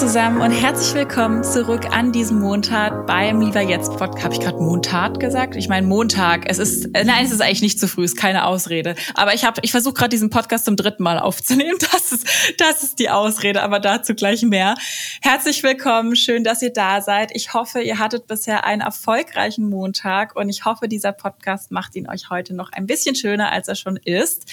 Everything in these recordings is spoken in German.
Zusammen und herzlich willkommen zurück an diesem Montag beim Lieber Jetzt Podcast. Habe ich gerade Montag gesagt? Ich meine Montag. Es ist äh, nein, es ist eigentlich nicht zu früh, ist keine Ausrede. Aber ich habe, ich versuche gerade diesen Podcast zum dritten Mal aufzunehmen. Das ist, das ist die Ausrede, aber dazu gleich mehr. Herzlich willkommen, schön, dass ihr da seid. Ich hoffe, ihr hattet bisher einen erfolgreichen Montag und ich hoffe, dieser Podcast macht ihn euch heute noch ein bisschen schöner, als er schon ist.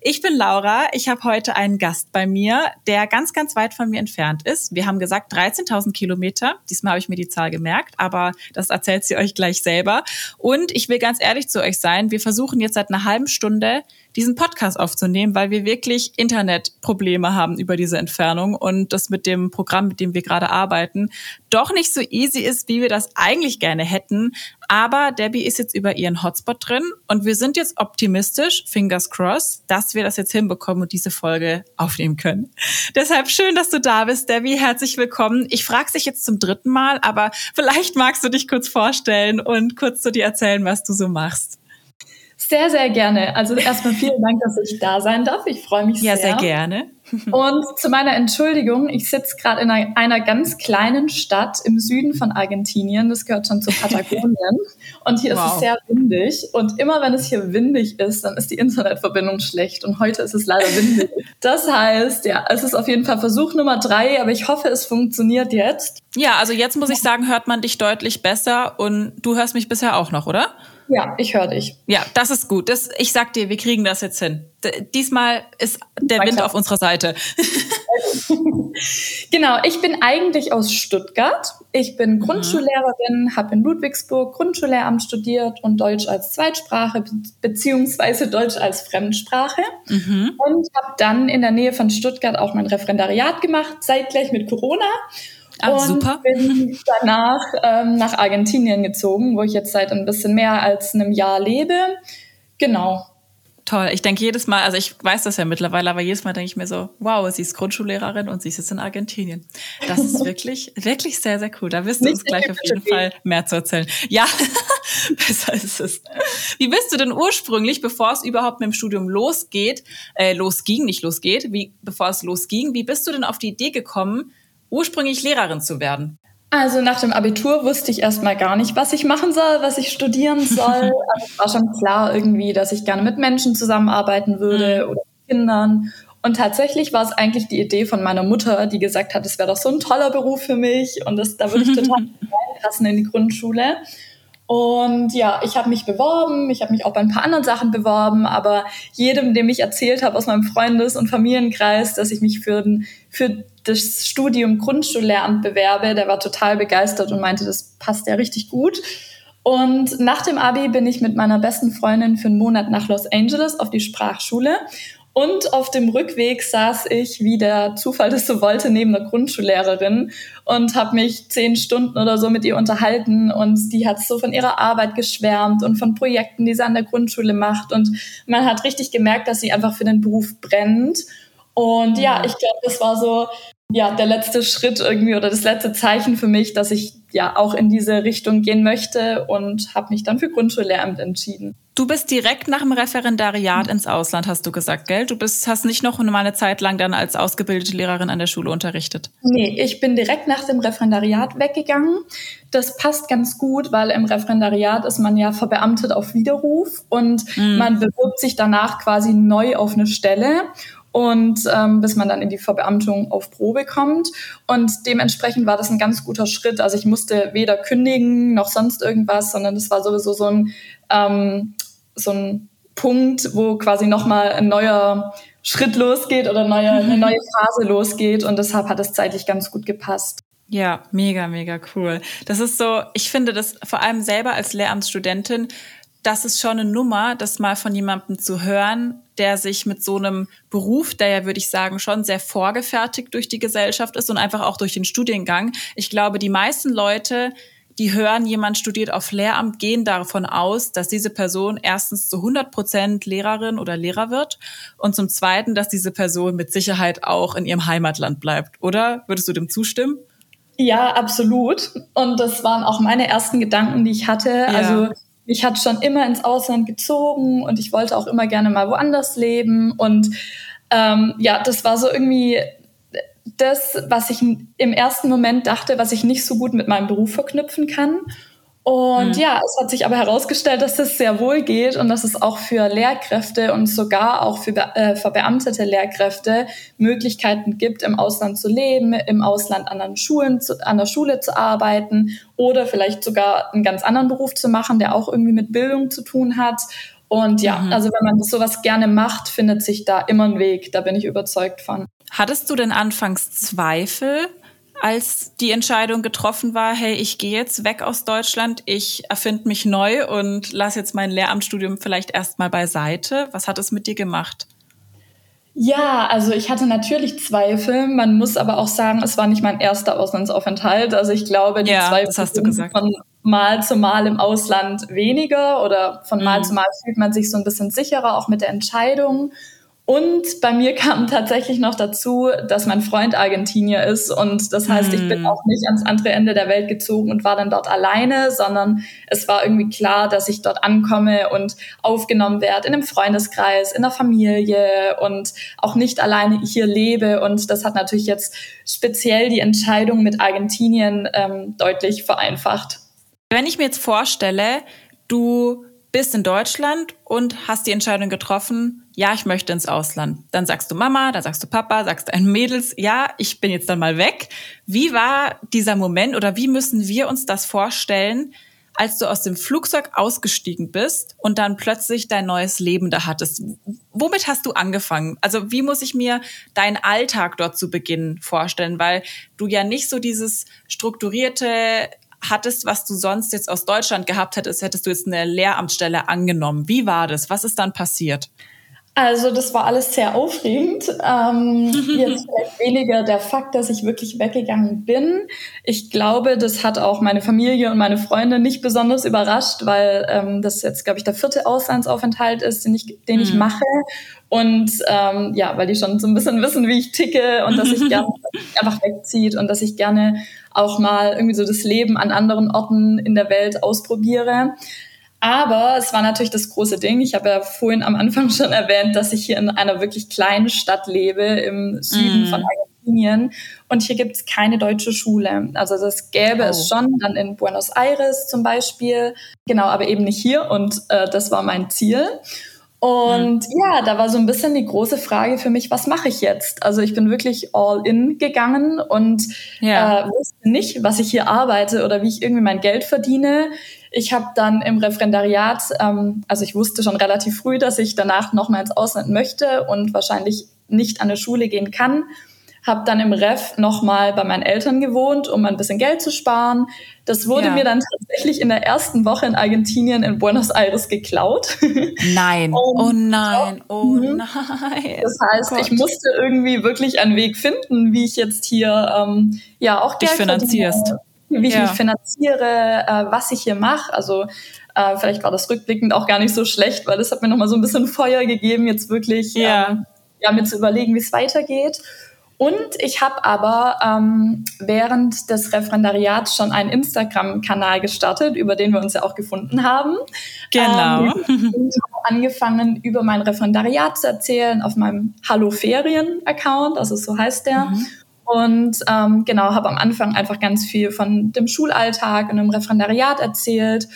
Ich bin Laura. Ich habe heute einen Gast bei mir, der ganz, ganz weit von mir entfernt ist. Wir haben gesagt 13.000 Kilometer. Diesmal habe ich mir die Zahl gemerkt, aber das erzählt sie euch gleich selber. Und ich will ganz ehrlich zu euch sein. Wir versuchen jetzt seit einer halben Stunde diesen Podcast aufzunehmen, weil wir wirklich Internetprobleme haben über diese Entfernung und das mit dem Programm, mit dem wir gerade arbeiten, doch nicht so easy ist, wie wir das eigentlich gerne hätten. Aber Debbie ist jetzt über ihren Hotspot drin und wir sind jetzt optimistisch, fingers crossed, dass wir das jetzt hinbekommen und diese Folge aufnehmen können. Deshalb schön, dass du da bist, Debbie. Herzlich willkommen. Ich frage dich jetzt zum dritten Mal, aber vielleicht magst du dich kurz vorstellen und kurz zu dir erzählen, was du so machst. Sehr, sehr gerne. Also erstmal vielen Dank, dass ich da sein darf. Ich freue mich ja, sehr. Ja, sehr gerne. Und zu meiner Entschuldigung, ich sitze gerade in einer, einer, ganz kleinen Stadt im Süden von Argentinien. Das gehört schon zu Patagonien. Und hier wow. ist es sehr windig. Und immer wenn es hier windig ist, dann ist die Internetverbindung schlecht. Und heute ist es leider windig. Das heißt, ja, es ist auf jeden Fall Versuch Nummer drei, aber ich hoffe, es funktioniert jetzt. Ja, also jetzt muss ich sagen, hört man dich deutlich besser. Und du hörst mich bisher auch noch, oder? Ja, ich höre dich. Ja, das ist gut. Das, ich sag dir, wir kriegen das jetzt hin. D diesmal ist der Wind auf unserer Seite. genau, ich bin eigentlich aus Stuttgart. Ich bin mhm. Grundschullehrerin, habe in Ludwigsburg Grundschullehramt studiert und Deutsch als Zweitsprache beziehungsweise Deutsch als Fremdsprache. Mhm. Und habe dann in der Nähe von Stuttgart auch mein Referendariat gemacht, zeitgleich mit Corona. Ah, und super. bin danach ähm, nach Argentinien gezogen, wo ich jetzt seit ein bisschen mehr als einem Jahr lebe. Genau. Toll. Ich denke jedes Mal, also ich weiß das ja mittlerweile, aber jedes Mal denke ich mir so, wow, sie ist Grundschullehrerin und sie ist jetzt in Argentinien. Das ist wirklich, wirklich sehr, sehr cool. Da wirst du uns gleich auf jeden Fall mehr zu erzählen. Ja, besser ist es. Wie bist du denn ursprünglich, bevor es überhaupt mit dem Studium losgeht, äh, losging, nicht losgeht, wie, bevor es losging, wie bist du denn auf die Idee gekommen, ursprünglich Lehrerin zu werden? Also nach dem Abitur wusste ich erstmal gar nicht, was ich machen soll, was ich studieren soll. also es war schon klar irgendwie, dass ich gerne mit Menschen zusammenarbeiten würde mhm. oder mit Kindern. Und tatsächlich war es eigentlich die Idee von meiner Mutter, die gesagt hat, es wäre doch so ein toller Beruf für mich und das, da würde ich total reinpassen in die Grundschule. Und ja, ich habe mich beworben, ich habe mich auch bei ein paar anderen Sachen beworben, aber jedem, dem ich erzählt habe aus meinem Freundes- und Familienkreis, dass ich mich für, für das Studium Grundschullehramt bewerbe, der war total begeistert und meinte, das passt ja richtig gut. Und nach dem Abi bin ich mit meiner besten Freundin für einen Monat nach Los Angeles auf die Sprachschule und auf dem Rückweg saß ich, wie der Zufall das so wollte, neben der Grundschullehrerin und habe mich zehn Stunden oder so mit ihr unterhalten. Und die hat so von ihrer Arbeit geschwärmt und von Projekten, die sie an der Grundschule macht. Und man hat richtig gemerkt, dass sie einfach für den Beruf brennt. Und ja, mhm. ich glaube, das war so ja der letzte Schritt irgendwie oder das letzte Zeichen für mich, dass ich ja auch in diese Richtung gehen möchte und habe mich dann für Grundschullehramt entschieden. Du bist direkt nach dem Referendariat ins Ausland, hast du gesagt, gell? Du bist, hast nicht noch mal eine Zeit lang dann als ausgebildete Lehrerin an der Schule unterrichtet. Nee, ich bin direkt nach dem Referendariat weggegangen. Das passt ganz gut, weil im Referendariat ist man ja verbeamtet auf Widerruf und mm. man bewirbt sich danach quasi neu auf eine Stelle und ähm, bis man dann in die Verbeamtung auf Probe kommt. Und dementsprechend war das ein ganz guter Schritt. Also ich musste weder kündigen noch sonst irgendwas, sondern das war sowieso so ein ähm, so ein Punkt, wo quasi nochmal ein neuer Schritt losgeht oder neue, eine neue Phase losgeht. Und deshalb hat es zeitlich ganz gut gepasst. Ja, mega, mega cool. Das ist so, ich finde das vor allem selber als Lehramtsstudentin, das ist schon eine Nummer, das mal von jemandem zu hören, der sich mit so einem Beruf, der ja, würde ich sagen, schon sehr vorgefertigt durch die Gesellschaft ist und einfach auch durch den Studiengang. Ich glaube, die meisten Leute die hören, jemand studiert auf Lehramt, gehen davon aus, dass diese Person erstens zu 100 Prozent Lehrerin oder Lehrer wird und zum Zweiten, dass diese Person mit Sicherheit auch in ihrem Heimatland bleibt. Oder würdest du dem zustimmen? Ja, absolut. Und das waren auch meine ersten Gedanken, die ich hatte. Ja. Also mich hat schon immer ins Ausland gezogen und ich wollte auch immer gerne mal woanders leben. Und ähm, ja, das war so irgendwie das, was ich im ersten Moment dachte, was ich nicht so gut mit meinem Beruf verknüpfen kann. Und mhm. ja, es hat sich aber herausgestellt, dass es sehr wohl geht und dass es auch für Lehrkräfte und sogar auch für äh, verbeamtete Lehrkräfte Möglichkeiten gibt, im Ausland zu leben, im Ausland an, den Schulen zu, an der Schule zu arbeiten oder vielleicht sogar einen ganz anderen Beruf zu machen, der auch irgendwie mit Bildung zu tun hat. Und ja, mhm. also wenn man sowas gerne macht, findet sich da immer ein Weg. Da bin ich überzeugt von. Hattest du denn anfangs Zweifel, als die Entscheidung getroffen war, hey, ich gehe jetzt weg aus Deutschland, ich erfinde mich neu und lasse jetzt mein Lehramtsstudium vielleicht erstmal beiseite? Was hat es mit dir gemacht? Ja, also ich hatte natürlich Zweifel. Man muss aber auch sagen, es war nicht mein erster Auslandsaufenthalt. Also ich glaube, die ja, Zweifel von Mal zu Mal im Ausland weniger oder von Mal mhm. zu Mal fühlt man sich so ein bisschen sicherer, auch mit der Entscheidung. Und bei mir kam tatsächlich noch dazu, dass mein Freund Argentinier ist. Und das heißt, ich bin hm. auch nicht ans andere Ende der Welt gezogen und war dann dort alleine, sondern es war irgendwie klar, dass ich dort ankomme und aufgenommen werde in einem Freundeskreis, in der Familie und auch nicht alleine hier lebe. Und das hat natürlich jetzt speziell die Entscheidung mit Argentinien ähm, deutlich vereinfacht. Wenn ich mir jetzt vorstelle, du bist in Deutschland und hast die Entscheidung getroffen, ja, ich möchte ins Ausland. Dann sagst du Mama, dann sagst du Papa, sagst deinen Mädels, ja, ich bin jetzt dann mal weg. Wie war dieser Moment oder wie müssen wir uns das vorstellen, als du aus dem Flugzeug ausgestiegen bist und dann plötzlich dein neues Leben da hattest? Womit hast du angefangen? Also wie muss ich mir deinen Alltag dort zu Beginn vorstellen? Weil du ja nicht so dieses strukturierte hattest, was du sonst jetzt aus Deutschland gehabt hättest, hättest du jetzt eine Lehramtsstelle angenommen. Wie war das? Was ist dann passiert? Also das war alles sehr aufregend. Ähm, jetzt vielleicht weniger der Fakt, dass ich wirklich weggegangen bin. Ich glaube, das hat auch meine Familie und meine Freunde nicht besonders überrascht, weil ähm, das jetzt, glaube ich, der vierte Auslandsaufenthalt ist, den ich, den mhm. ich mache. Und ähm, ja, weil die schon so ein bisschen wissen, wie ich ticke und dass ich gerne einfach wegzieht und dass ich gerne auch mal irgendwie so das Leben an anderen Orten in der Welt ausprobiere. Aber es war natürlich das große Ding. Ich habe ja vorhin am Anfang schon erwähnt, dass ich hier in einer wirklich kleinen Stadt lebe im Süden mm. von Argentinien. Und hier gibt es keine deutsche Schule. Also das gäbe oh. es schon dann in Buenos Aires zum Beispiel. Genau, aber eben nicht hier. Und äh, das war mein Ziel. Und mhm. ja, da war so ein bisschen die große Frage für mich, was mache ich jetzt? Also ich bin wirklich all in gegangen und ja. äh, wusste nicht, was ich hier arbeite oder wie ich irgendwie mein Geld verdiene. Ich habe dann im Referendariat, ähm, also ich wusste schon relativ früh, dass ich danach nochmal ins Ausland möchte und wahrscheinlich nicht an eine Schule gehen kann habe dann im Ref nochmal bei meinen Eltern gewohnt, um ein bisschen Geld zu sparen. Das wurde ja. mir dann tatsächlich in der ersten Woche in Argentinien in Buenos Aires geklaut. Nein, oh nein, oh mhm. nein. Das heißt, oh ich musste irgendwie wirklich einen Weg finden, wie ich jetzt hier ähm, ja auch Geld Dich finanzierst. Verdiene, wie ich ja. mich finanziere, äh, was ich hier mache. Also äh, vielleicht war das rückblickend auch gar nicht so schlecht, weil das hat mir nochmal so ein bisschen Feuer gegeben, jetzt wirklich ja. Ähm, ja, mir zu überlegen, wie es weitergeht. Und ich habe aber ähm, während des Referendariats schon einen Instagram-Kanal gestartet, über den wir uns ja auch gefunden haben. Genau. Ähm, und angefangen, über mein Referendariat zu erzählen auf meinem Hallo Ferien-Account, also so heißt der. Mhm. Und ähm, genau, habe am Anfang einfach ganz viel von dem Schulalltag und dem Referendariat erzählt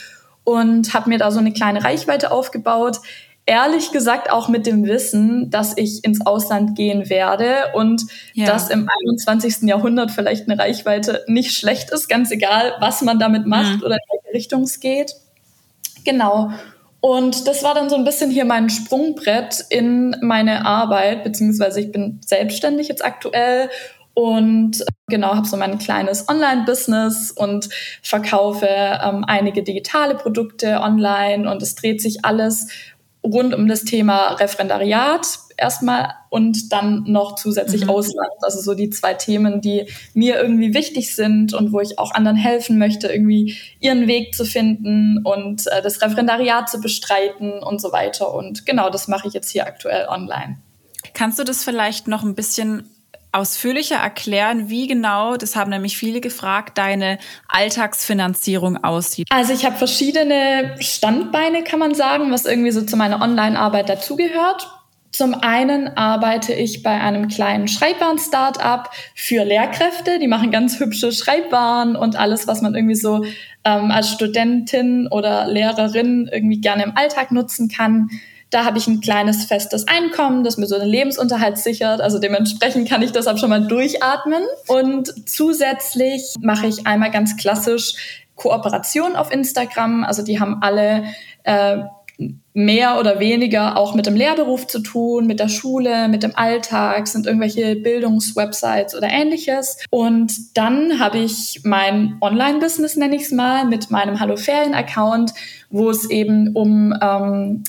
und habe mir da so eine kleine Reichweite aufgebaut ehrlich gesagt auch mit dem Wissen, dass ich ins Ausland gehen werde und ja. dass im 21. Jahrhundert vielleicht eine Reichweite nicht schlecht ist, ganz egal, was man damit macht mhm. oder in welche Richtung es geht. Genau. Und das war dann so ein bisschen hier mein Sprungbrett in meine Arbeit, beziehungsweise ich bin selbstständig jetzt aktuell und genau habe so mein kleines Online-Business und verkaufe ähm, einige digitale Produkte online und es dreht sich alles rund um das Thema Referendariat erstmal und dann noch zusätzlich mhm. Ausland. Also so die zwei Themen, die mir irgendwie wichtig sind und wo ich auch anderen helfen möchte, irgendwie ihren Weg zu finden und äh, das Referendariat zu bestreiten und so weiter. Und genau das mache ich jetzt hier aktuell online. Kannst du das vielleicht noch ein bisschen ausführlicher erklären, wie genau, das haben nämlich viele gefragt, deine Alltagsfinanzierung aussieht? Also ich habe verschiedene Standbeine, kann man sagen, was irgendwie so zu meiner Online-Arbeit dazugehört. Zum einen arbeite ich bei einem kleinen Schreibbaren-Startup für Lehrkräfte. Die machen ganz hübsche Schreibbaren und alles, was man irgendwie so ähm, als Studentin oder Lehrerin irgendwie gerne im Alltag nutzen kann. Da habe ich ein kleines festes Einkommen, das mir so den Lebensunterhalt sichert. Also dementsprechend kann ich das auch schon mal durchatmen. Und zusätzlich mache ich einmal ganz klassisch Kooperation auf Instagram. Also die haben alle äh, mehr oder weniger auch mit dem Lehrberuf zu tun, mit der Schule, mit dem Alltag, sind irgendwelche Bildungswebsites oder ähnliches. Und dann habe ich mein Online-Business, nenne ich es mal, mit meinem Hallo Ferien-Account, wo es eben um ähm,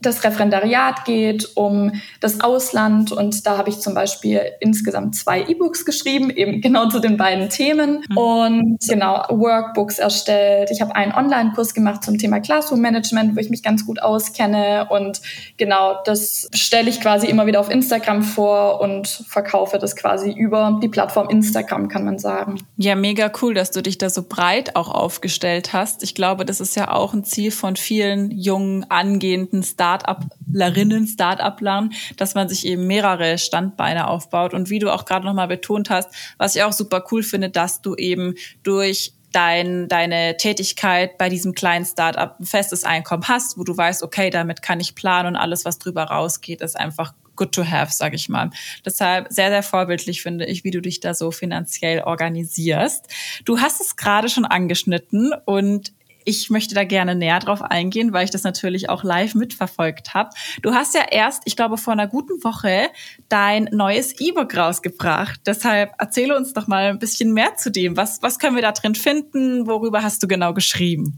das Referendariat geht, um das Ausland. Und da habe ich zum Beispiel insgesamt zwei E-Books geschrieben, eben genau zu den beiden Themen. Mhm. Und genau, Workbooks erstellt. Ich habe einen Online-Kurs gemacht zum Thema Classroom-Management, wo ich mich ganz gut auskenne. Und genau, das stelle ich quasi immer wieder auf Instagram vor und verkaufe das quasi über die Plattform Instagram, kann man sagen. Ja, mega cool, dass du dich da so breit auch aufgestellt hast. Ich glaube, das ist ja auch ein Ziel von vielen jungen, angehenden Stars Start-uplerinnen, Start-uplern, dass man sich eben mehrere Standbeine aufbaut. Und wie du auch gerade nochmal betont hast, was ich auch super cool finde, dass du eben durch dein, deine Tätigkeit bei diesem kleinen Startup ein festes Einkommen hast, wo du weißt, okay, damit kann ich planen und alles, was drüber rausgeht, ist einfach good to have, sage ich mal. Deshalb sehr, sehr vorbildlich finde ich, wie du dich da so finanziell organisierst. Du hast es gerade schon angeschnitten und ich möchte da gerne näher drauf eingehen, weil ich das natürlich auch live mitverfolgt habe. Du hast ja erst, ich glaube, vor einer guten Woche dein neues E-Book rausgebracht. Deshalb erzähle uns doch mal ein bisschen mehr zu dem. Was, was können wir da drin finden? Worüber hast du genau geschrieben?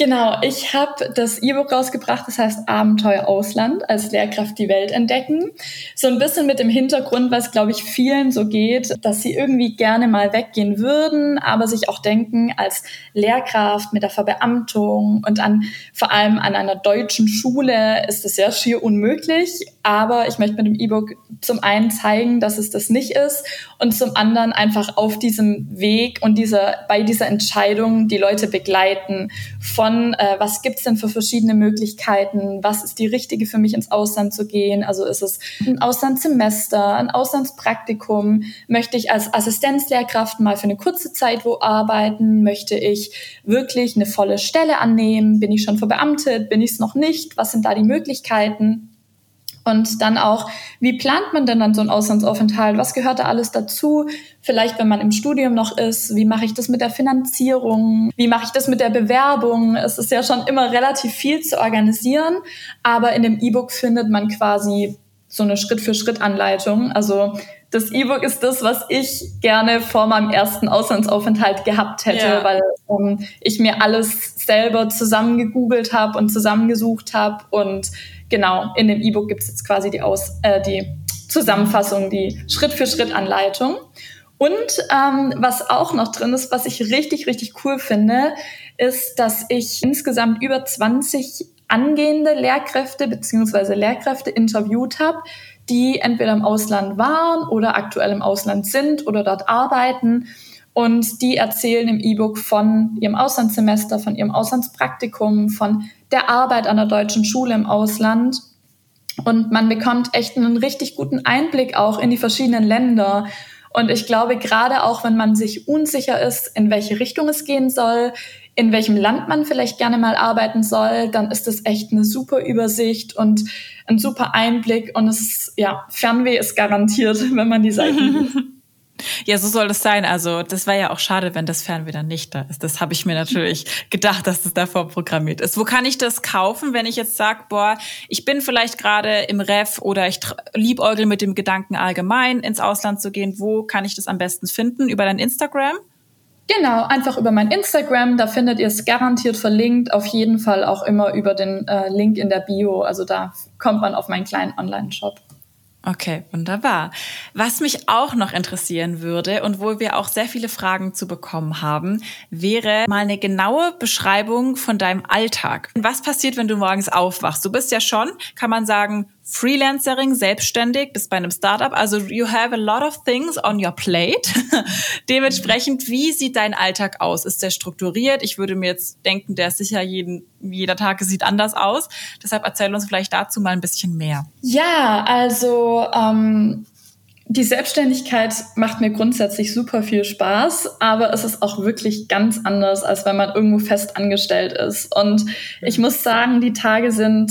Genau, ich habe das E-Book rausgebracht, das heißt Abenteuer Ausland, als Lehrkraft die Welt entdecken. So ein bisschen mit dem Hintergrund, was, glaube ich, vielen so geht, dass sie irgendwie gerne mal weggehen würden, aber sich auch denken, als Lehrkraft mit der Verbeamtung und an, vor allem an einer deutschen Schule ist es ja schier unmöglich. Aber ich möchte mit dem E-Book zum einen zeigen, dass es das nicht ist und zum anderen einfach auf diesem Weg und dieser, bei dieser Entscheidung die Leute begleiten von äh, was gibt's denn für verschiedene Möglichkeiten, was ist die richtige für mich ins Ausland zu gehen. Also ist es ein Auslandssemester, ein Auslandspraktikum, möchte ich als Assistenzlehrkraft mal für eine kurze Zeit wo arbeiten, möchte ich wirklich eine volle Stelle annehmen, bin ich schon verbeamtet, bin ich es noch nicht, was sind da die Möglichkeiten. Und dann auch, wie plant man denn dann so einen Auslandsaufenthalt? Was gehört da alles dazu? Vielleicht, wenn man im Studium noch ist, wie mache ich das mit der Finanzierung? Wie mache ich das mit der Bewerbung? Es ist ja schon immer relativ viel zu organisieren, aber in dem E-Book findet man quasi so eine Schritt-für-Schritt-Anleitung. Also das E-Book ist das, was ich gerne vor meinem ersten Auslandsaufenthalt gehabt hätte, ja. weil um, ich mir alles selber zusammengegoogelt habe und zusammengesucht habe und genau, in dem E-Book gibt es jetzt quasi die, Aus, äh, die Zusammenfassung, die Schritt-für-Schritt-Anleitung. Und ähm, was auch noch drin ist, was ich richtig, richtig cool finde, ist, dass ich insgesamt über 20 angehende Lehrkräfte beziehungsweise Lehrkräfte interviewt habe, die entweder im Ausland waren oder aktuell im Ausland sind oder dort arbeiten. Und die erzählen im E-Book von ihrem Auslandssemester, von ihrem Auslandspraktikum, von der Arbeit an der deutschen Schule im Ausland. Und man bekommt echt einen richtig guten Einblick auch in die verschiedenen Länder. Und ich glaube, gerade auch wenn man sich unsicher ist, in welche Richtung es gehen soll, in welchem Land man vielleicht gerne mal arbeiten soll, dann ist das echt eine super Übersicht und ein super Einblick. Und es ja, Fernweh ist garantiert, wenn man die Seiten Ja, so soll es sein. Also das wäre ja auch schade, wenn das Fernweh dann nicht da ist. Das habe ich mir natürlich gedacht, dass das davor programmiert ist. Wo kann ich das kaufen, wenn ich jetzt sage, boah, ich bin vielleicht gerade im Ref oder ich liebäugel mit dem Gedanken allgemein ins Ausland zu gehen. Wo kann ich das am besten finden? Über dein Instagram? Genau, einfach über mein Instagram, da findet ihr es garantiert verlinkt, auf jeden Fall auch immer über den äh, Link in der Bio, also da kommt man auf meinen kleinen Online-Shop. Okay, wunderbar. Was mich auch noch interessieren würde und wo wir auch sehr viele Fragen zu bekommen haben, wäre mal eine genaue Beschreibung von deinem Alltag. Was passiert, wenn du morgens aufwachst? Du bist ja schon, kann man sagen, Freelancerin, selbstständig, bist bei einem Startup. Also you have a lot of things on your plate. Dementsprechend, wie sieht dein Alltag aus? Ist der strukturiert? Ich würde mir jetzt denken, der ist sicher jeden, jeder Tag sieht anders aus. Deshalb erzähl uns vielleicht dazu mal ein bisschen mehr. Ja, also ähm, die Selbstständigkeit macht mir grundsätzlich super viel Spaß, aber es ist auch wirklich ganz anders, als wenn man irgendwo fest angestellt ist. Und ich mhm. muss sagen, die Tage sind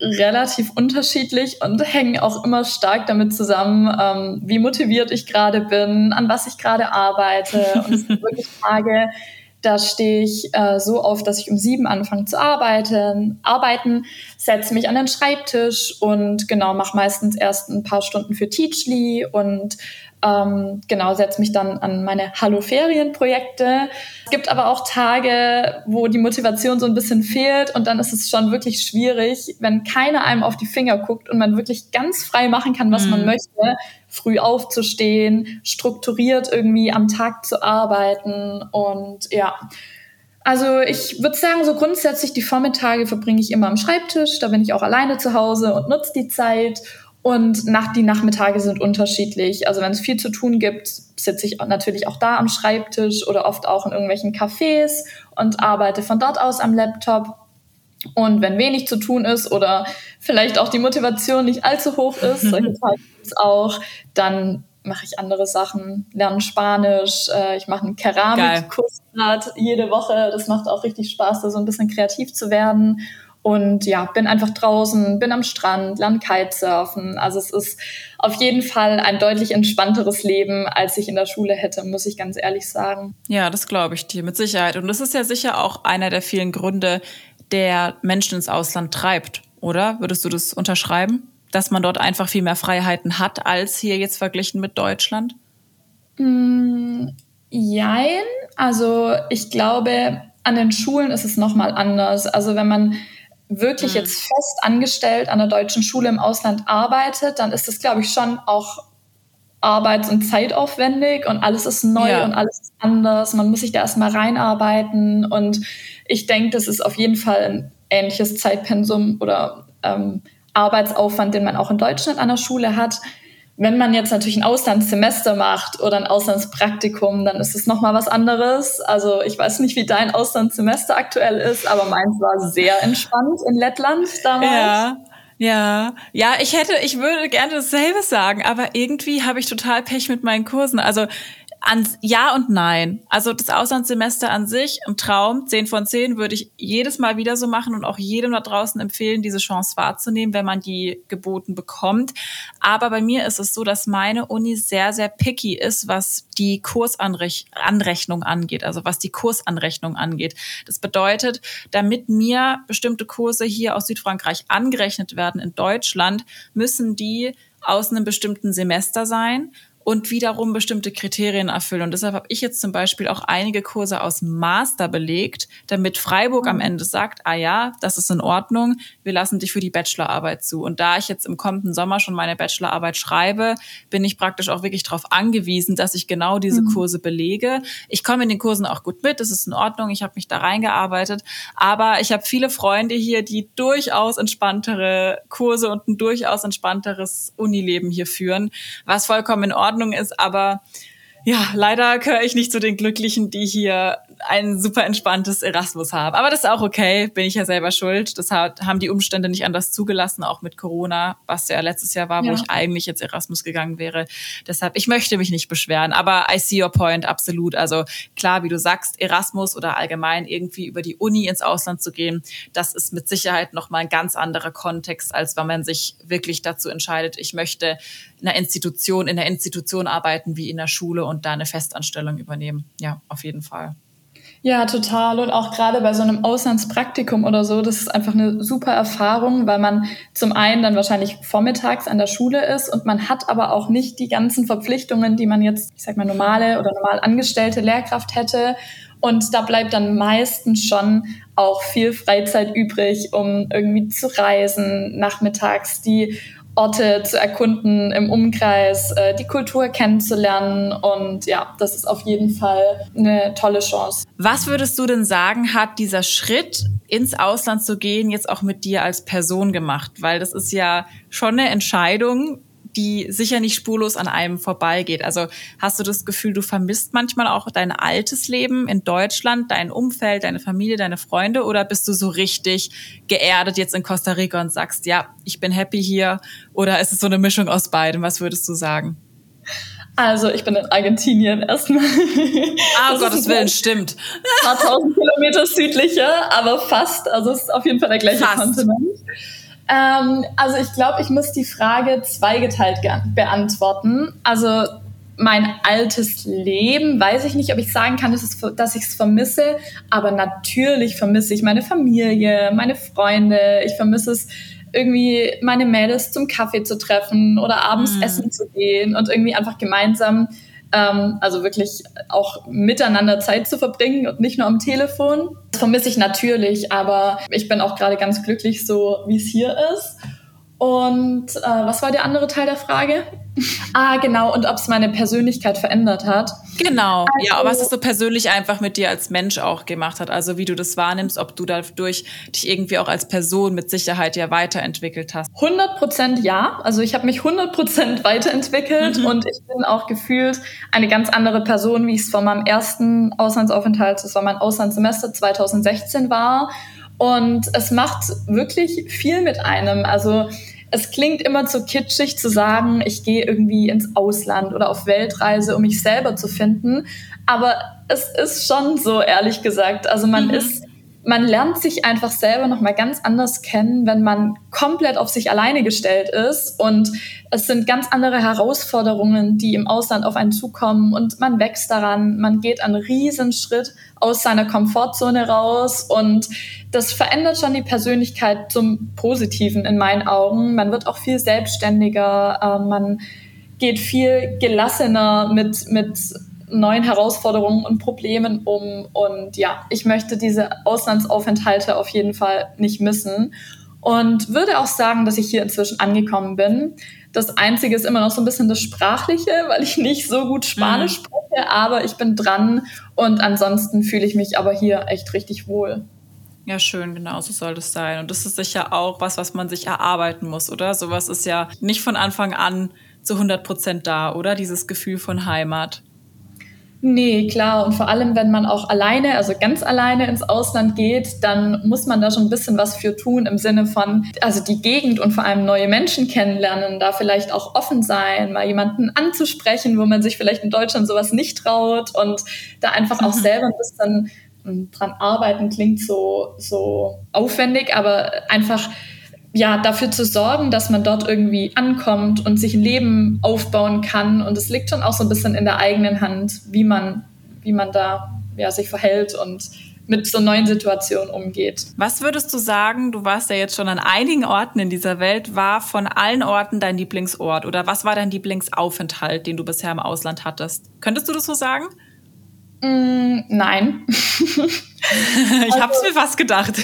relativ unterschiedlich und hängen auch immer stark damit zusammen, ähm, wie motiviert ich gerade bin, an was ich gerade arbeite. Und es sind wirklich Tage, da stehe ich äh, so auf, dass ich um sieben anfange zu arbeiten, arbeiten, setze mich an den Schreibtisch und genau mache meistens erst ein paar Stunden für Teachly und ähm, genau, setze mich dann an meine Hallo-Ferien-Projekte. Es gibt aber auch Tage, wo die Motivation so ein bisschen fehlt und dann ist es schon wirklich schwierig, wenn keiner einem auf die Finger guckt und man wirklich ganz frei machen kann, was mhm. man möchte, früh aufzustehen, strukturiert irgendwie am Tag zu arbeiten und ja. Also ich würde sagen, so grundsätzlich die Vormittage verbringe ich immer am Schreibtisch, da bin ich auch alleine zu Hause und nutze die Zeit und nach, die Nachmittage sind unterschiedlich. Also wenn es viel zu tun gibt, sitze ich natürlich auch da am Schreibtisch oder oft auch in irgendwelchen Cafés und arbeite von dort aus am Laptop. Und wenn wenig zu tun ist oder vielleicht auch die Motivation nicht allzu hoch ist, solche Tage gibt es auch, dann mache ich andere Sachen, lerne Spanisch, äh, ich mache einen Keramikkurs jede Woche. Das macht auch richtig Spaß, da so ein bisschen kreativ zu werden. Und ja, bin einfach draußen, bin am Strand, lerne Kitesurfen. Also es ist auf jeden Fall ein deutlich entspannteres Leben, als ich in der Schule hätte, muss ich ganz ehrlich sagen. Ja, das glaube ich dir mit Sicherheit. Und das ist ja sicher auch einer der vielen Gründe, der Menschen ins Ausland treibt, oder? Würdest du das unterschreiben? Dass man dort einfach viel mehr Freiheiten hat, als hier jetzt verglichen mit Deutschland? Mm, jein. Also ich glaube, an den Schulen ist es nochmal anders. Also wenn man wirklich mhm. jetzt fest angestellt an der deutschen Schule im Ausland arbeitet, dann ist das, glaube ich, schon auch arbeits- und zeitaufwendig und alles ist neu ja. und alles ist anders. Man muss sich da erstmal reinarbeiten und ich denke, das ist auf jeden Fall ein ähnliches Zeitpensum oder ähm, Arbeitsaufwand, den man auch in Deutschland an der Schule hat. Wenn man jetzt natürlich ein Auslandssemester macht oder ein Auslandspraktikum, dann ist es nochmal was anderes. Also ich weiß nicht, wie dein Auslandssemester aktuell ist, aber meins war sehr entspannt in Lettland damals. Ja. Ja, ja, ich hätte, ich würde gerne dasselbe sagen, aber irgendwie habe ich total Pech mit meinen Kursen. Also an, ja und nein. Also das Auslandssemester an sich, ein Traum, 10 von 10 würde ich jedes Mal wieder so machen und auch jedem da draußen empfehlen, diese Chance wahrzunehmen, wenn man die geboten bekommt. Aber bei mir ist es so, dass meine Uni sehr, sehr picky ist, was die Kursanrechnung angeht, also was die Kursanrechnung angeht. Das bedeutet, damit mir bestimmte Kurse hier aus Südfrankreich angerechnet werden in Deutschland, müssen die aus einem bestimmten Semester sein und wiederum bestimmte Kriterien erfüllen. Und deshalb habe ich jetzt zum Beispiel auch einige Kurse aus Master belegt, damit Freiburg am mhm. Ende sagt, ah ja, das ist in Ordnung, wir lassen dich für die Bachelorarbeit zu. Und da ich jetzt im kommenden Sommer schon meine Bachelorarbeit schreibe, bin ich praktisch auch wirklich darauf angewiesen, dass ich genau diese mhm. Kurse belege. Ich komme in den Kursen auch gut mit, das ist in Ordnung, ich habe mich da reingearbeitet. Aber ich habe viele Freunde hier, die durchaus entspanntere Kurse und ein durchaus entspannteres Unileben hier führen, was vollkommen in Ordnung Ordnung ist, aber ja, leider gehöre ich nicht zu den Glücklichen, die hier ein super entspanntes Erasmus haben. Aber das ist auch okay, bin ich ja selber schuld. Das hat, haben die Umstände nicht anders zugelassen, auch mit Corona, was ja letztes Jahr war, ja. wo ich eigentlich jetzt Erasmus gegangen wäre. Deshalb, ich möchte mich nicht beschweren, aber I see your point, absolut. Also klar, wie du sagst, Erasmus oder allgemein irgendwie über die Uni ins Ausland zu gehen, das ist mit Sicherheit nochmal ein ganz anderer Kontext, als wenn man sich wirklich dazu entscheidet, ich möchte in einer Institution, in der Institution arbeiten wie in der Schule und da eine Festanstellung übernehmen. Ja, auf jeden Fall. Ja, total. Und auch gerade bei so einem Auslandspraktikum oder so, das ist einfach eine super Erfahrung, weil man zum einen dann wahrscheinlich vormittags an der Schule ist und man hat aber auch nicht die ganzen Verpflichtungen, die man jetzt, ich sag mal, normale oder normal angestellte Lehrkraft hätte. Und da bleibt dann meistens schon auch viel Freizeit übrig, um irgendwie zu reisen nachmittags. Die Orte zu erkunden im Umkreis, äh, die Kultur kennenzulernen. Und ja, das ist auf jeden Fall eine tolle Chance. Was würdest du denn sagen, hat dieser Schritt ins Ausland zu gehen jetzt auch mit dir als Person gemacht? Weil das ist ja schon eine Entscheidung, die sicher nicht spurlos an einem vorbeigeht. Also hast du das Gefühl, du vermisst manchmal auch dein altes Leben in Deutschland, dein Umfeld, deine Familie, deine Freunde oder bist du so richtig geerdet jetzt in Costa Rica und sagst, ja, ich bin happy hier oder ist es so eine Mischung aus beidem? Was würdest du sagen? Also ich bin in Argentinien erstmal. Ah, um Gottes Willen, stimmt. Ein paar tausend Kilometer südlicher, aber fast. Also es ist auf jeden Fall der gleiche fast. Kontinent. Ähm, also ich glaube, ich muss die Frage zweigeteilt beantworten. Also mein altes Leben, weiß ich nicht, ob ich sagen kann, dass, es, dass ich es vermisse, aber natürlich vermisse ich meine Familie, meine Freunde, ich vermisse es irgendwie meine Mädels zum Kaffee zu treffen oder abends mm. essen zu gehen und irgendwie einfach gemeinsam ähm, also wirklich auch miteinander Zeit zu verbringen und nicht nur am Telefon. Das vermisse ich natürlich, aber ich bin auch gerade ganz glücklich, so wie es hier ist. Und äh, was war der andere Teil der Frage? ah, genau, und ob es meine Persönlichkeit verändert hat. Genau, also, ja, was es so persönlich einfach mit dir als Mensch auch gemacht hat. Also wie du das wahrnimmst, ob du dadurch dich irgendwie auch als Person mit Sicherheit ja weiterentwickelt hast. 100 Prozent ja. Also ich habe mich 100 Prozent weiterentwickelt mhm. und ich bin auch gefühlt eine ganz andere Person, wie es vor meinem ersten Auslandsaufenthalt, das war mein Auslandssemester 2016 war. Und es macht wirklich viel mit einem. Also es klingt immer zu kitschig zu sagen, ich gehe irgendwie ins Ausland oder auf Weltreise, um mich selber zu finden. Aber es ist schon so, ehrlich gesagt. Also man mhm. ist man lernt sich einfach selber noch mal ganz anders kennen, wenn man komplett auf sich alleine gestellt ist. Und es sind ganz andere Herausforderungen, die im Ausland auf einen zukommen. Und man wächst daran, man geht einen riesen Schritt aus seiner Komfortzone raus. Und das verändert schon die Persönlichkeit zum Positiven in meinen Augen. Man wird auch viel selbstständiger, äh, man geht viel gelassener mit mit neuen Herausforderungen und Problemen um. Und ja, ich möchte diese Auslandsaufenthalte auf jeden Fall nicht missen. Und würde auch sagen, dass ich hier inzwischen angekommen bin. Das Einzige ist immer noch so ein bisschen das Sprachliche, weil ich nicht so gut Spanisch mhm. spreche, aber ich bin dran und ansonsten fühle ich mich aber hier echt richtig wohl. Ja, schön, genau so soll es sein. Und das ist sicher auch was, was man sich erarbeiten muss, oder? Sowas ist ja nicht von Anfang an zu 100 Prozent da, oder? Dieses Gefühl von Heimat. Nee, klar. Und vor allem, wenn man auch alleine, also ganz alleine ins Ausland geht, dann muss man da schon ein bisschen was für tun im Sinne von, also die Gegend und vor allem neue Menschen kennenlernen, da vielleicht auch offen sein, mal jemanden anzusprechen, wo man sich vielleicht in Deutschland sowas nicht traut und da einfach auch mhm. selber ein bisschen hm, dran arbeiten klingt so, so aufwendig, aber einfach ja, dafür zu sorgen, dass man dort irgendwie ankommt und sich ein Leben aufbauen kann. Und es liegt schon auch so ein bisschen in der eigenen Hand, wie man, wie man da ja, sich verhält und mit so neuen Situationen umgeht. Was würdest du sagen, du warst ja jetzt schon an einigen Orten in dieser Welt, war von allen Orten dein Lieblingsort oder was war dein Lieblingsaufenthalt, den du bisher im Ausland hattest? Könntest du das so sagen? Mm, nein. ich also, habe es mir fast gedacht.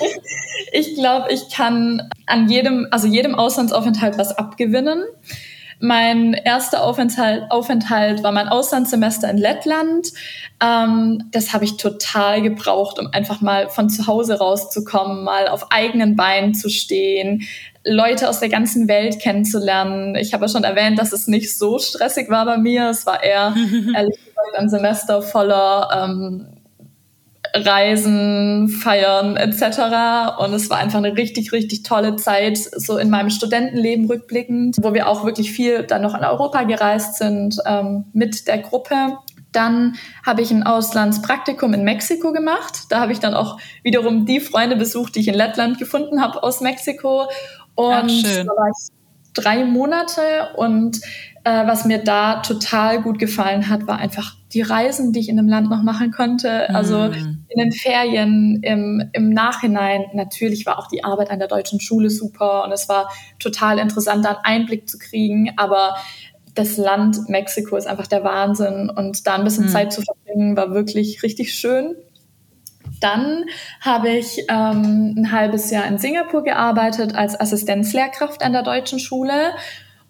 ich glaube, ich kann an jedem, also jedem Auslandsaufenthalt was abgewinnen. Mein erster Aufenthalt, Aufenthalt war mein Auslandssemester in Lettland. Ähm, das habe ich total gebraucht, um einfach mal von zu Hause rauszukommen, mal auf eigenen Beinen zu stehen, Leute aus der ganzen Welt kennenzulernen. Ich habe ja schon erwähnt, dass es nicht so stressig war bei mir. Es war eher, ehrlich ein Semester voller ähm, Reisen, Feiern etc. Und es war einfach eine richtig, richtig tolle Zeit, so in meinem Studentenleben rückblickend, wo wir auch wirklich viel dann noch in Europa gereist sind ähm, mit der Gruppe. Dann habe ich ein Auslandspraktikum in Mexiko gemacht. Da habe ich dann auch wiederum die Freunde besucht, die ich in Lettland gefunden habe aus Mexiko. Und Ach, da war ich drei Monate und äh, was mir da total gut gefallen hat, war einfach die Reisen, die ich in dem Land noch machen konnte. Also mhm. in den Ferien, im, im Nachhinein. Natürlich war auch die Arbeit an der deutschen Schule super und es war total interessant, da einen Einblick zu kriegen. Aber das Land Mexiko ist einfach der Wahnsinn und da ein bisschen mhm. Zeit zu verbringen, war wirklich richtig schön. Dann habe ich ähm, ein halbes Jahr in Singapur gearbeitet als Assistenzlehrkraft an der deutschen Schule.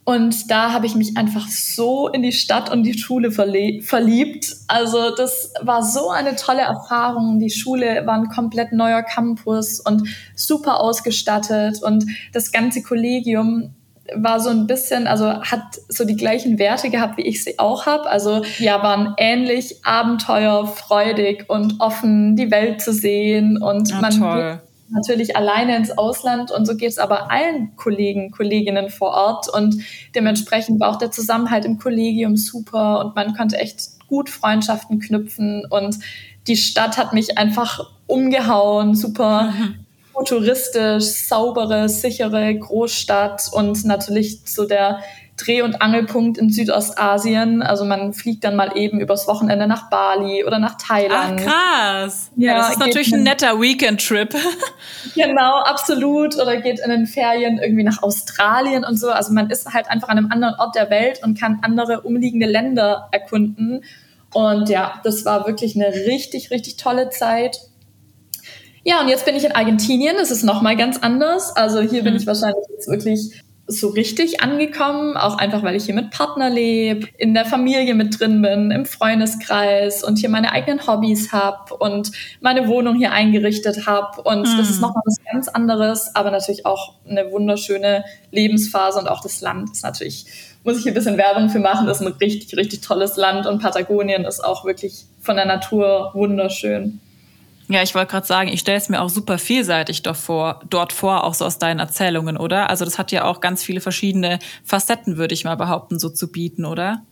Und da habe ich mich einfach so in die Stadt und die Schule verliebt. Also das war so eine tolle Erfahrung. Die Schule war ein komplett neuer Campus und super ausgestattet. Und das ganze Kollegium war so ein bisschen, also hat so die gleichen Werte gehabt, wie ich sie auch habe. Also ja, waren ähnlich abenteuerfreudig und offen, die Welt zu sehen. Und ja, man toll. geht natürlich alleine ins Ausland und so geht es aber allen Kollegen, Kolleginnen vor Ort. Und dementsprechend war auch der Zusammenhalt im Kollegium super und man konnte echt gut Freundschaften knüpfen. Und die Stadt hat mich einfach umgehauen, super. Mhm futuristisch, saubere, sichere Großstadt und natürlich so der Dreh- und Angelpunkt in Südostasien. Also man fliegt dann mal eben übers Wochenende nach Bali oder nach Thailand. Ach krass. Ja, ja das ist natürlich ein netter Weekend-Trip. Genau, absolut. Oder geht in den Ferien irgendwie nach Australien und so. Also man ist halt einfach an einem anderen Ort der Welt und kann andere umliegende Länder erkunden. Und ja, das war wirklich eine richtig, richtig tolle Zeit. Ja, und jetzt bin ich in Argentinien. Das ist nochmal ganz anders. Also hier mhm. bin ich wahrscheinlich jetzt wirklich so richtig angekommen, auch einfach weil ich hier mit Partner lebe, in der Familie mit drin bin, im Freundeskreis und hier meine eigenen Hobbys habe und meine Wohnung hier eingerichtet habe. Und mm. das ist nochmal was ganz anderes, aber natürlich auch eine wunderschöne Lebensphase und auch das Land ist natürlich, muss ich hier ein bisschen Werbung für machen, das ist ein richtig, richtig tolles Land und Patagonien ist auch wirklich von der Natur wunderschön. Ja, ich wollte gerade sagen, ich stelle es mir auch super vielseitig davor, dort vor, auch so aus deinen Erzählungen, oder? Also das hat ja auch ganz viele verschiedene Facetten, würde ich mal behaupten, so zu bieten, oder?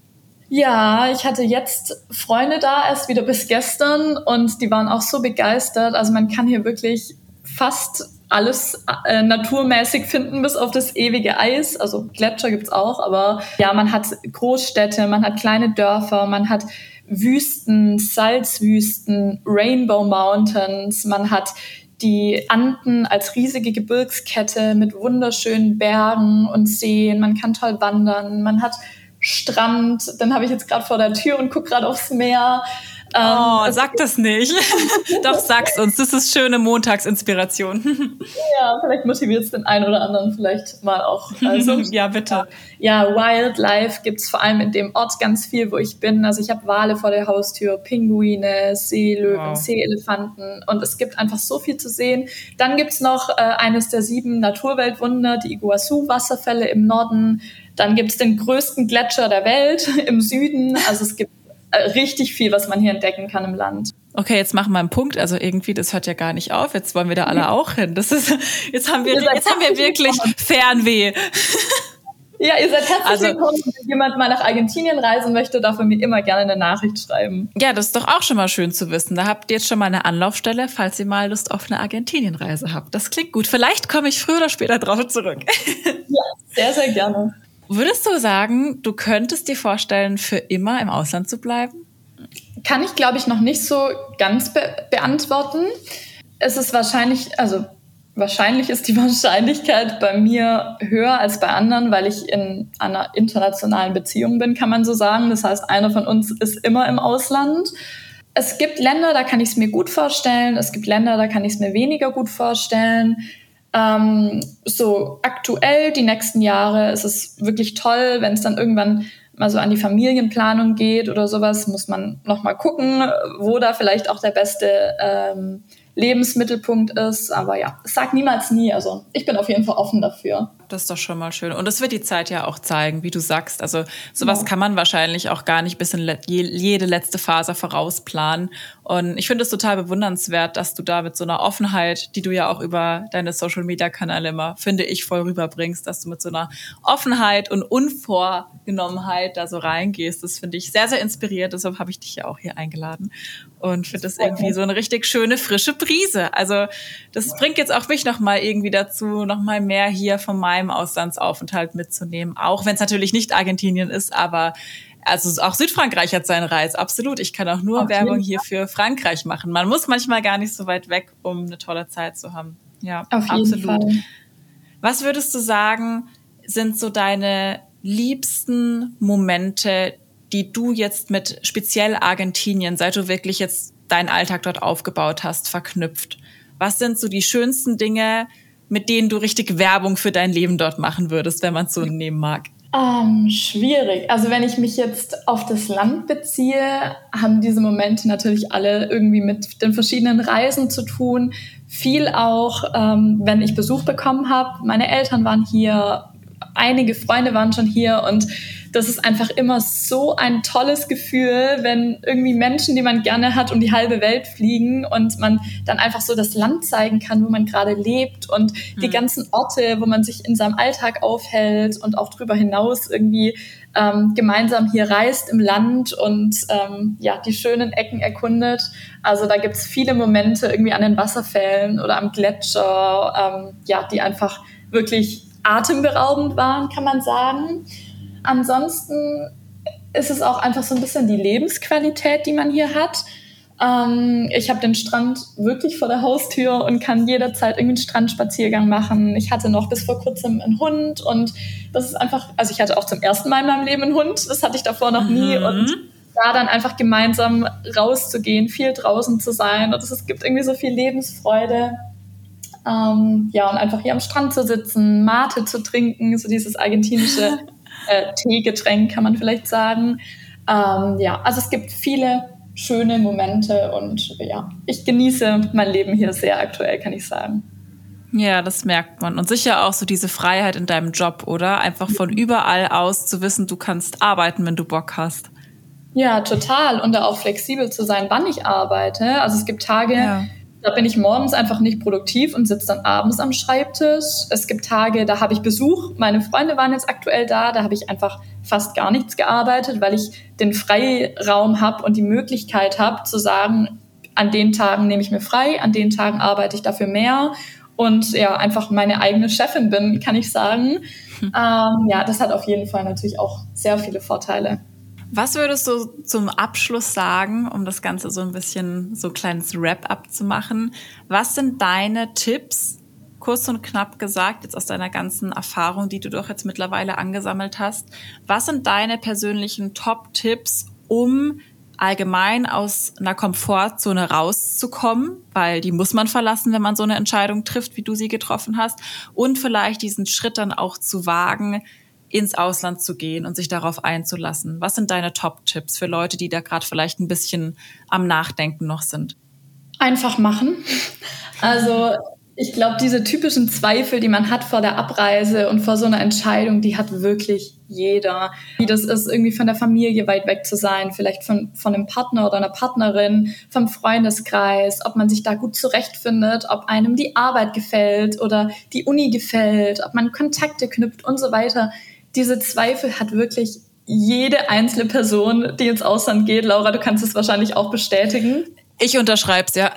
Ja, ich hatte jetzt Freunde da, erst wieder bis gestern und die waren auch so begeistert. Also man kann hier wirklich fast alles äh, naturmäßig finden, bis auf das ewige Eis. Also Gletscher gibt's auch, aber ja, man hat Großstädte, man hat kleine Dörfer, man hat Wüsten, Salzwüsten, Rainbow Mountains. Man hat die Anden als riesige Gebirgskette mit wunderschönen Bergen und Seen. Man kann toll wandern. Man hat Strand. Dann habe ich jetzt gerade vor der Tür und gucke gerade aufs Meer. Ähm, oh, sag das nicht. Doch, sag's uns. Das ist schöne Montagsinspiration. ja, vielleicht motiviert es den einen oder anderen vielleicht mal auch. Also, ja, bitte. Ja, Wildlife gibt's vor allem in dem Ort ganz viel, wo ich bin. Also ich habe Wale vor der Haustür, Pinguine, Seelöwen, wow. Seeelefanten und es gibt einfach so viel zu sehen. Dann gibt's noch äh, eines der sieben Naturweltwunder, die Iguazu-Wasserfälle im Norden. Dann gibt's den größten Gletscher der Welt im Süden. Also es gibt richtig viel, was man hier entdecken kann im Land. Okay, jetzt machen wir einen Punkt. Also irgendwie, das hört ja gar nicht auf. Jetzt wollen wir da alle auch hin. Das ist, jetzt haben wir, jetzt haben wir wirklich Fernweh. Ja, ihr seid herzlich also, willkommen. Wenn jemand mal nach Argentinien reisen möchte, darf er mir immer gerne eine Nachricht schreiben. Ja, das ist doch auch schon mal schön zu wissen. Da habt ihr jetzt schon mal eine Anlaufstelle, falls ihr mal Lust auf eine Argentinienreise habt. Das klingt gut. Vielleicht komme ich früher oder später drauf zurück. Ja, sehr, sehr gerne. Würdest du sagen, du könntest dir vorstellen, für immer im Ausland zu bleiben? Kann ich, glaube ich, noch nicht so ganz be beantworten. Es ist wahrscheinlich, also wahrscheinlich ist die Wahrscheinlichkeit bei mir höher als bei anderen, weil ich in einer internationalen Beziehung bin, kann man so sagen. Das heißt, einer von uns ist immer im Ausland. Es gibt Länder, da kann ich es mir gut vorstellen. Es gibt Länder, da kann ich es mir weniger gut vorstellen. Ähm, so aktuell, die nächsten Jahre, ist es wirklich toll, wenn es dann irgendwann mal so an die Familienplanung geht oder sowas, muss man nochmal gucken, wo da vielleicht auch der beste ähm, Lebensmittelpunkt ist. Aber ja, sag niemals nie. Also ich bin auf jeden Fall offen dafür. Das ist doch schon mal schön. Und das wird die Zeit ja auch zeigen, wie du sagst. Also sowas ja. kann man wahrscheinlich auch gar nicht bis in le jede letzte Phase vorausplanen. Und ich finde es total bewundernswert, dass du da mit so einer Offenheit, die du ja auch über deine Social-Media-Kanäle immer, finde ich, voll rüberbringst, dass du mit so einer Offenheit und Unvorgenommenheit da so reingehst. Das finde ich sehr, sehr inspiriert. Deshalb habe ich dich ja auch hier eingeladen und finde das irgendwie so eine richtig schöne, frische Brise. Also das bringt jetzt auch mich nochmal irgendwie dazu, nochmal mehr hier von meinem Auslandsaufenthalt mitzunehmen. Auch wenn es natürlich nicht Argentinien ist, aber also auch Südfrankreich hat seinen Reiz, absolut. Ich kann auch nur Auf Werbung hier für Frankreich machen. Man muss manchmal gar nicht so weit weg, um eine tolle Zeit zu haben. Ja, Auf absolut. Fall. Was würdest du sagen, sind so deine liebsten Momente, die du jetzt mit speziell Argentinien, seit du wirklich jetzt deinen Alltag dort aufgebaut hast, verknüpft? Was sind so die schönsten Dinge, mit denen du richtig Werbung für dein Leben dort machen würdest, wenn man es so nehmen mag? Ähm, schwierig. Also wenn ich mich jetzt auf das Land beziehe, haben diese Momente natürlich alle irgendwie mit den verschiedenen Reisen zu tun. Viel auch, ähm, wenn ich Besuch bekommen habe. Meine Eltern waren hier, einige Freunde waren schon hier und das ist einfach immer so ein tolles Gefühl, wenn irgendwie Menschen, die man gerne hat, um die halbe Welt fliegen und man dann einfach so das Land zeigen kann, wo man gerade lebt und mhm. die ganzen Orte, wo man sich in seinem Alltag aufhält und auch darüber hinaus irgendwie ähm, gemeinsam hier reist im Land und ähm, ja, die schönen Ecken erkundet. Also da gibt's viele Momente irgendwie an den Wasserfällen oder am Gletscher, ähm, ja, die einfach wirklich atemberaubend waren, kann man sagen. Ansonsten ist es auch einfach so ein bisschen die Lebensqualität, die man hier hat. Ähm, ich habe den Strand wirklich vor der Haustür und kann jederzeit irgendwie einen Strandspaziergang machen. Ich hatte noch bis vor kurzem einen Hund und das ist einfach, also ich hatte auch zum ersten Mal in meinem Leben einen Hund, das hatte ich davor noch nie mhm. und da dann einfach gemeinsam rauszugehen, viel draußen zu sein und es gibt irgendwie so viel Lebensfreude. Ähm, ja, und einfach hier am Strand zu sitzen, Mate zu trinken, so dieses argentinische äh, Teegetränk, kann man vielleicht sagen. Ähm, ja, also es gibt viele schöne Momente und ja, ich genieße mein Leben hier sehr aktuell, kann ich sagen. Ja, das merkt man. Und sicher auch so diese Freiheit in deinem Job, oder? Einfach von überall aus zu wissen, du kannst arbeiten, wenn du Bock hast. Ja, total. Und da auch flexibel zu sein, wann ich arbeite. Also es gibt Tage, ja. Da bin ich morgens einfach nicht produktiv und sitze dann abends am Schreibtisch. Es gibt Tage, da habe ich Besuch. Meine Freunde waren jetzt aktuell da. Da habe ich einfach fast gar nichts gearbeitet, weil ich den Freiraum habe und die Möglichkeit habe zu sagen, an den Tagen nehme ich mir frei, an den Tagen arbeite ich dafür mehr und ja, einfach meine eigene Chefin bin, kann ich sagen. Hm. Ähm, ja, das hat auf jeden Fall natürlich auch sehr viele Vorteile. Was würdest du zum Abschluss sagen, um das Ganze so ein bisschen so ein kleines Wrap-up zu machen? Was sind deine Tipps, kurz und knapp gesagt, jetzt aus deiner ganzen Erfahrung, die du doch jetzt mittlerweile angesammelt hast? Was sind deine persönlichen Top-Tipps, um allgemein aus einer Komfortzone rauszukommen, weil die muss man verlassen, wenn man so eine Entscheidung trifft, wie du sie getroffen hast, und vielleicht diesen Schritt dann auch zu wagen, ins Ausland zu gehen und sich darauf einzulassen? Was sind deine Top-Tipps für Leute, die da gerade vielleicht ein bisschen am Nachdenken noch sind? Einfach machen. Also ich glaube, diese typischen Zweifel, die man hat vor der Abreise und vor so einer Entscheidung, die hat wirklich jeder. Wie das ist, irgendwie von der Familie weit weg zu sein, vielleicht von, von einem Partner oder einer Partnerin, vom Freundeskreis, ob man sich da gut zurechtfindet, ob einem die Arbeit gefällt oder die Uni gefällt, ob man Kontakte knüpft und so weiter diese Zweifel hat wirklich jede einzelne Person, die ins Ausland geht. Laura, du kannst es wahrscheinlich auch bestätigen. Ich unterschreib's, ja.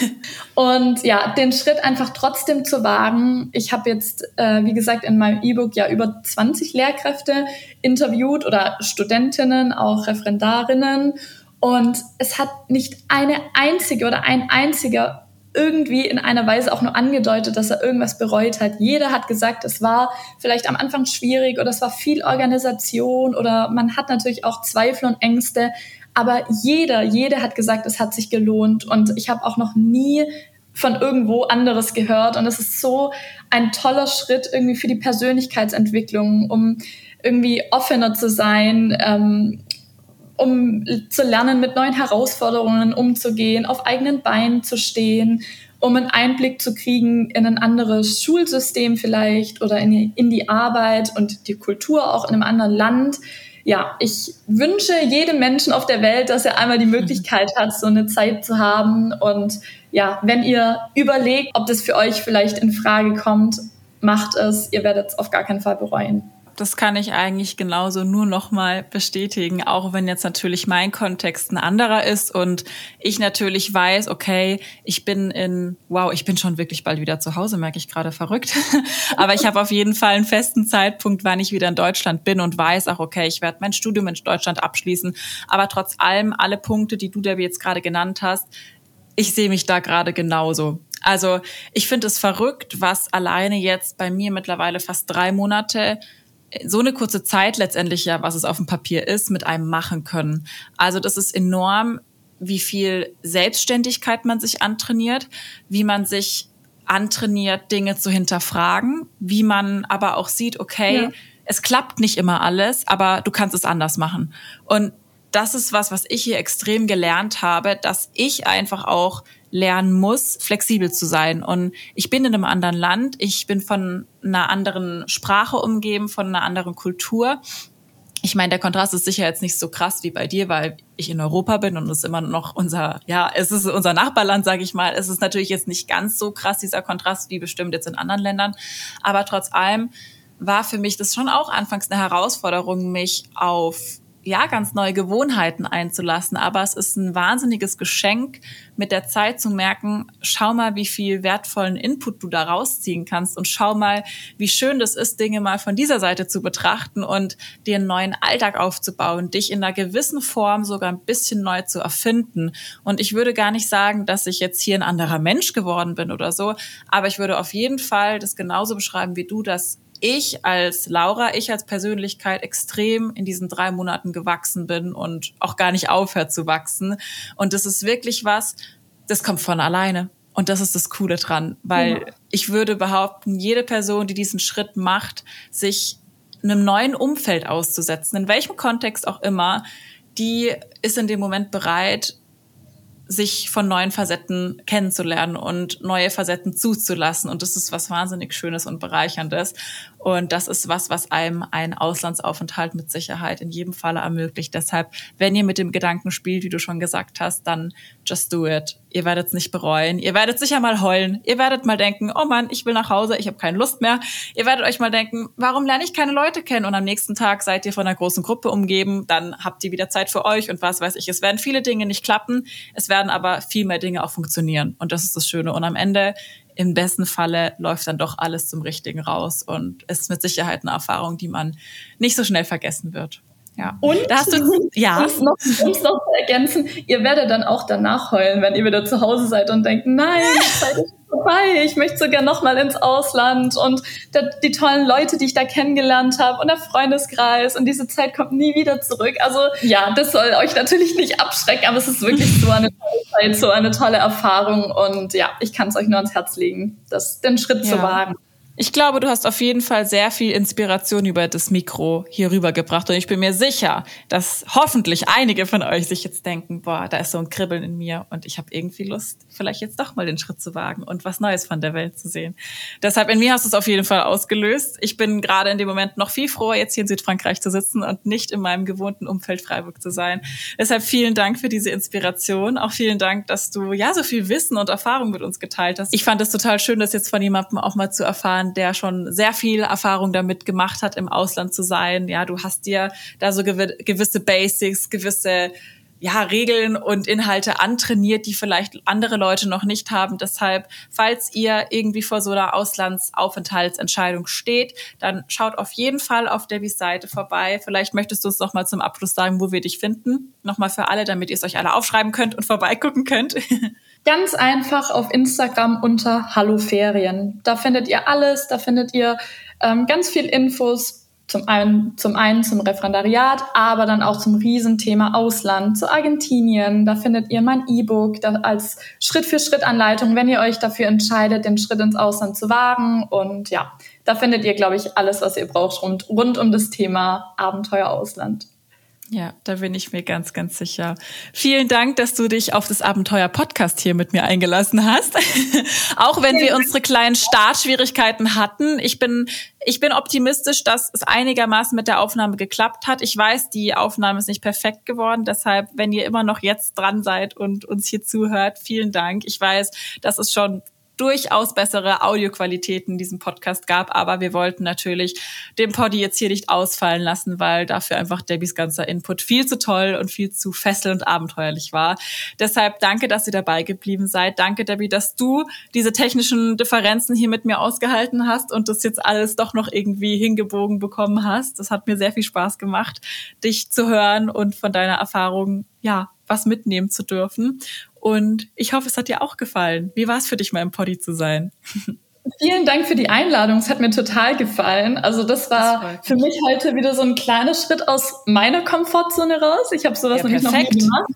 und ja, den Schritt einfach trotzdem zu wagen. Ich habe jetzt, äh, wie gesagt, in meinem E-Book ja über 20 Lehrkräfte interviewt oder Studentinnen, auch Referendarinnen. Und es hat nicht eine einzige oder ein einziger irgendwie in einer Weise auch nur angedeutet, dass er irgendwas bereut hat. Jeder hat gesagt, es war vielleicht am Anfang schwierig oder es war viel Organisation oder man hat natürlich auch Zweifel und Ängste. Aber jeder, jeder hat gesagt, es hat sich gelohnt. Und ich habe auch noch nie von irgendwo anderes gehört. Und es ist so ein toller Schritt irgendwie für die Persönlichkeitsentwicklung, um irgendwie offener zu sein, ähm, um zu lernen, mit neuen Herausforderungen umzugehen, auf eigenen Beinen zu stehen, um einen Einblick zu kriegen in ein anderes Schulsystem vielleicht oder in die, in die Arbeit und die Kultur auch in einem anderen Land. Ja, ich wünsche jedem Menschen auf der Welt, dass er einmal die Möglichkeit hat, so eine Zeit zu haben. Und ja, wenn ihr überlegt, ob das für euch vielleicht in Frage kommt, macht es. Ihr werdet es auf gar keinen Fall bereuen das kann ich eigentlich genauso nur nochmal bestätigen, auch wenn jetzt natürlich mein Kontext ein anderer ist und ich natürlich weiß, okay, ich bin in, wow, ich bin schon wirklich bald wieder zu Hause, merke ich gerade verrückt. Aber ich habe auf jeden Fall einen festen Zeitpunkt, wann ich wieder in Deutschland bin und weiß auch, okay, ich werde mein Studium in Deutschland abschließen. Aber trotz allem, alle Punkte, die du da jetzt gerade genannt hast, ich sehe mich da gerade genauso. Also ich finde es verrückt, was alleine jetzt bei mir mittlerweile fast drei Monate so eine kurze Zeit letztendlich ja, was es auf dem Papier ist, mit einem machen können. Also das ist enorm wie viel Selbstständigkeit man sich antrainiert, wie man sich antrainiert, Dinge zu hinterfragen, wie man aber auch sieht, okay, ja. es klappt nicht immer alles, aber du kannst es anders machen. Und das ist was, was ich hier extrem gelernt habe, dass ich einfach auch lernen muss, flexibel zu sein. Und ich bin in einem anderen Land, ich bin von einer anderen Sprache umgeben, von einer anderen Kultur. Ich meine, der Kontrast ist sicher jetzt nicht so krass wie bei dir, weil ich in Europa bin und es ist immer noch unser, ja, es ist unser Nachbarland, sage ich mal. Es ist natürlich jetzt nicht ganz so krass, dieser Kontrast, wie bestimmt jetzt in anderen Ländern. Aber trotz allem war für mich das schon auch anfangs eine Herausforderung, mich auf ja, ganz neue Gewohnheiten einzulassen. Aber es ist ein wahnsinniges Geschenk, mit der Zeit zu merken, schau mal, wie viel wertvollen Input du da rausziehen kannst und schau mal, wie schön das ist, Dinge mal von dieser Seite zu betrachten und dir einen neuen Alltag aufzubauen, dich in einer gewissen Form sogar ein bisschen neu zu erfinden. Und ich würde gar nicht sagen, dass ich jetzt hier ein anderer Mensch geworden bin oder so, aber ich würde auf jeden Fall das genauso beschreiben wie du, dass ich als Laura, ich als Persönlichkeit extrem in diesen drei Monaten gewachsen bin und auch gar nicht aufhört zu wachsen. Und das ist wirklich was, das kommt von alleine. Und das ist das Coole dran, weil ja. ich würde behaupten, jede Person, die diesen Schritt macht, sich einem neuen Umfeld auszusetzen, in welchem Kontext auch immer, die ist in dem Moment bereit, sich von neuen Facetten kennenzulernen und neue Facetten zuzulassen. Und das ist was wahnsinnig Schönes und Bereicherndes. Und das ist was, was einem ein Auslandsaufenthalt mit Sicherheit in jedem Falle ermöglicht. Deshalb, wenn ihr mit dem Gedanken spielt, wie du schon gesagt hast, dann just do it. Ihr werdet es nicht bereuen. Ihr werdet sicher mal heulen. Ihr werdet mal denken, oh Mann, ich will nach Hause, ich habe keine Lust mehr. Ihr werdet euch mal denken, warum lerne ich keine Leute kennen? Und am nächsten Tag seid ihr von einer großen Gruppe umgeben. Dann habt ihr wieder Zeit für euch und was weiß ich. Es werden viele Dinge nicht klappen. Es werden aber viel mehr Dinge auch funktionieren. Und das ist das Schöne. Und am Ende im besten Falle läuft dann doch alles zum Richtigen raus und ist mit Sicherheit eine Erfahrung, die man nicht so schnell vergessen wird. Ja. Und da hast du, ja. um es noch, noch zu ergänzen, ihr werdet dann auch danach heulen, wenn ihr wieder zu Hause seid und denkt, nein, die Zeit ist vorbei, ich möchte sogar noch mal ins Ausland und die tollen Leute, die ich da kennengelernt habe und der Freundeskreis und diese Zeit kommt nie wieder zurück. Also ja, das soll euch natürlich nicht abschrecken, aber es ist wirklich so eine tolle Zeit, so eine tolle Erfahrung und ja, ich kann es euch nur ans Herz legen, das, den Schritt ja. zu wagen. Ich glaube, du hast auf jeden Fall sehr viel Inspiration über das Mikro hier rübergebracht und ich bin mir sicher, dass hoffentlich einige von euch sich jetzt denken, boah, da ist so ein Kribbeln in mir und ich habe irgendwie Lust, vielleicht jetzt doch mal den Schritt zu wagen und was Neues von der Welt zu sehen. Deshalb in mir hast du es auf jeden Fall ausgelöst. Ich bin gerade in dem Moment noch viel froher, jetzt hier in Südfrankreich zu sitzen und nicht in meinem gewohnten Umfeld Freiburg zu sein. Deshalb vielen Dank für diese Inspiration. Auch vielen Dank, dass du ja so viel Wissen und Erfahrung mit uns geteilt hast. Ich fand es total schön, das jetzt von jemandem auch mal zu erfahren, der schon sehr viel Erfahrung damit gemacht hat, im Ausland zu sein. Ja, du hast dir da so gewisse Basics, gewisse ja, Regeln und Inhalte antrainiert, die vielleicht andere Leute noch nicht haben. Deshalb, falls ihr irgendwie vor so einer Auslandsaufenthaltsentscheidung steht, dann schaut auf jeden Fall auf Debbys Seite vorbei. Vielleicht möchtest du uns noch mal zum Abschluss sagen, wo wir dich finden. Nochmal für alle, damit ihr es euch alle aufschreiben könnt und vorbeigucken könnt. Ganz einfach auf Instagram unter Hallo Ferien. Da findet ihr alles, da findet ihr ähm, ganz viel Infos. Zum einen, zum einen zum Referendariat, aber dann auch zum Riesenthema Ausland, zu Argentinien. Da findet ihr mein E-Book als Schritt-für-Schritt-Anleitung, wenn ihr euch dafür entscheidet, den Schritt ins Ausland zu wagen. Und ja, da findet ihr, glaube ich, alles, was ihr braucht rund, rund um das Thema Abenteuer Ausland. Ja, da bin ich mir ganz, ganz sicher. Vielen Dank, dass du dich auf das Abenteuer Podcast hier mit mir eingelassen hast. Auch wenn wir unsere kleinen Startschwierigkeiten hatten. Ich bin, ich bin optimistisch, dass es einigermaßen mit der Aufnahme geklappt hat. Ich weiß, die Aufnahme ist nicht perfekt geworden. Deshalb, wenn ihr immer noch jetzt dran seid und uns hier zuhört, vielen Dank. Ich weiß, dass es schon durchaus bessere Audioqualitäten in diesem Podcast gab, aber wir wollten natürlich den Poddy jetzt hier nicht ausfallen lassen, weil dafür einfach Debbys ganzer Input viel zu toll und viel zu fesselnd und abenteuerlich war. Deshalb danke, dass ihr dabei geblieben seid. Danke, Debbie, dass du diese technischen Differenzen hier mit mir ausgehalten hast und das jetzt alles doch noch irgendwie hingebogen bekommen hast. Das hat mir sehr viel Spaß gemacht, dich zu hören und von deiner Erfahrung, ja, was mitnehmen zu dürfen. Und ich hoffe, es hat dir auch gefallen. Wie war es für dich, mal im Poddy zu sein? Vielen Dank für die Einladung. Es hat mir total gefallen. Also das war das für mich heute wieder so ein kleiner Schritt aus meiner Komfortzone raus. Ich habe sowas ja, nämlich noch nie gemacht.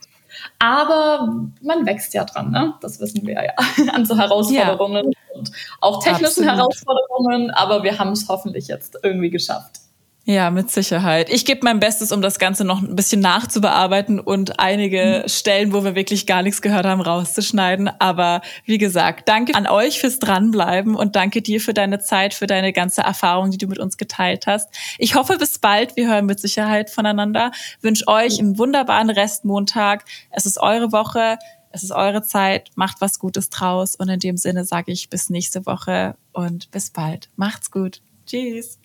Aber man wächst ja dran, ne? Das wissen wir ja. An so Herausforderungen ja. und auch technischen Absolut. Herausforderungen. Aber wir haben es hoffentlich jetzt irgendwie geschafft. Ja, mit Sicherheit. Ich gebe mein Bestes, um das Ganze noch ein bisschen nachzubearbeiten und einige. Stellen, wo wir wirklich gar nichts gehört haben, rauszuschneiden. Aber wie gesagt, danke an euch fürs Dranbleiben und danke dir für deine Zeit, für deine ganze Erfahrung, die du mit uns geteilt hast. Ich hoffe, bis bald. Wir hören mit Sicherheit voneinander. Wünsche euch einen wunderbaren Restmontag. Es ist eure Woche. Es ist eure Zeit. Macht was Gutes draus. Und in dem Sinne sage ich bis nächste Woche und bis bald. Macht's gut. Tschüss.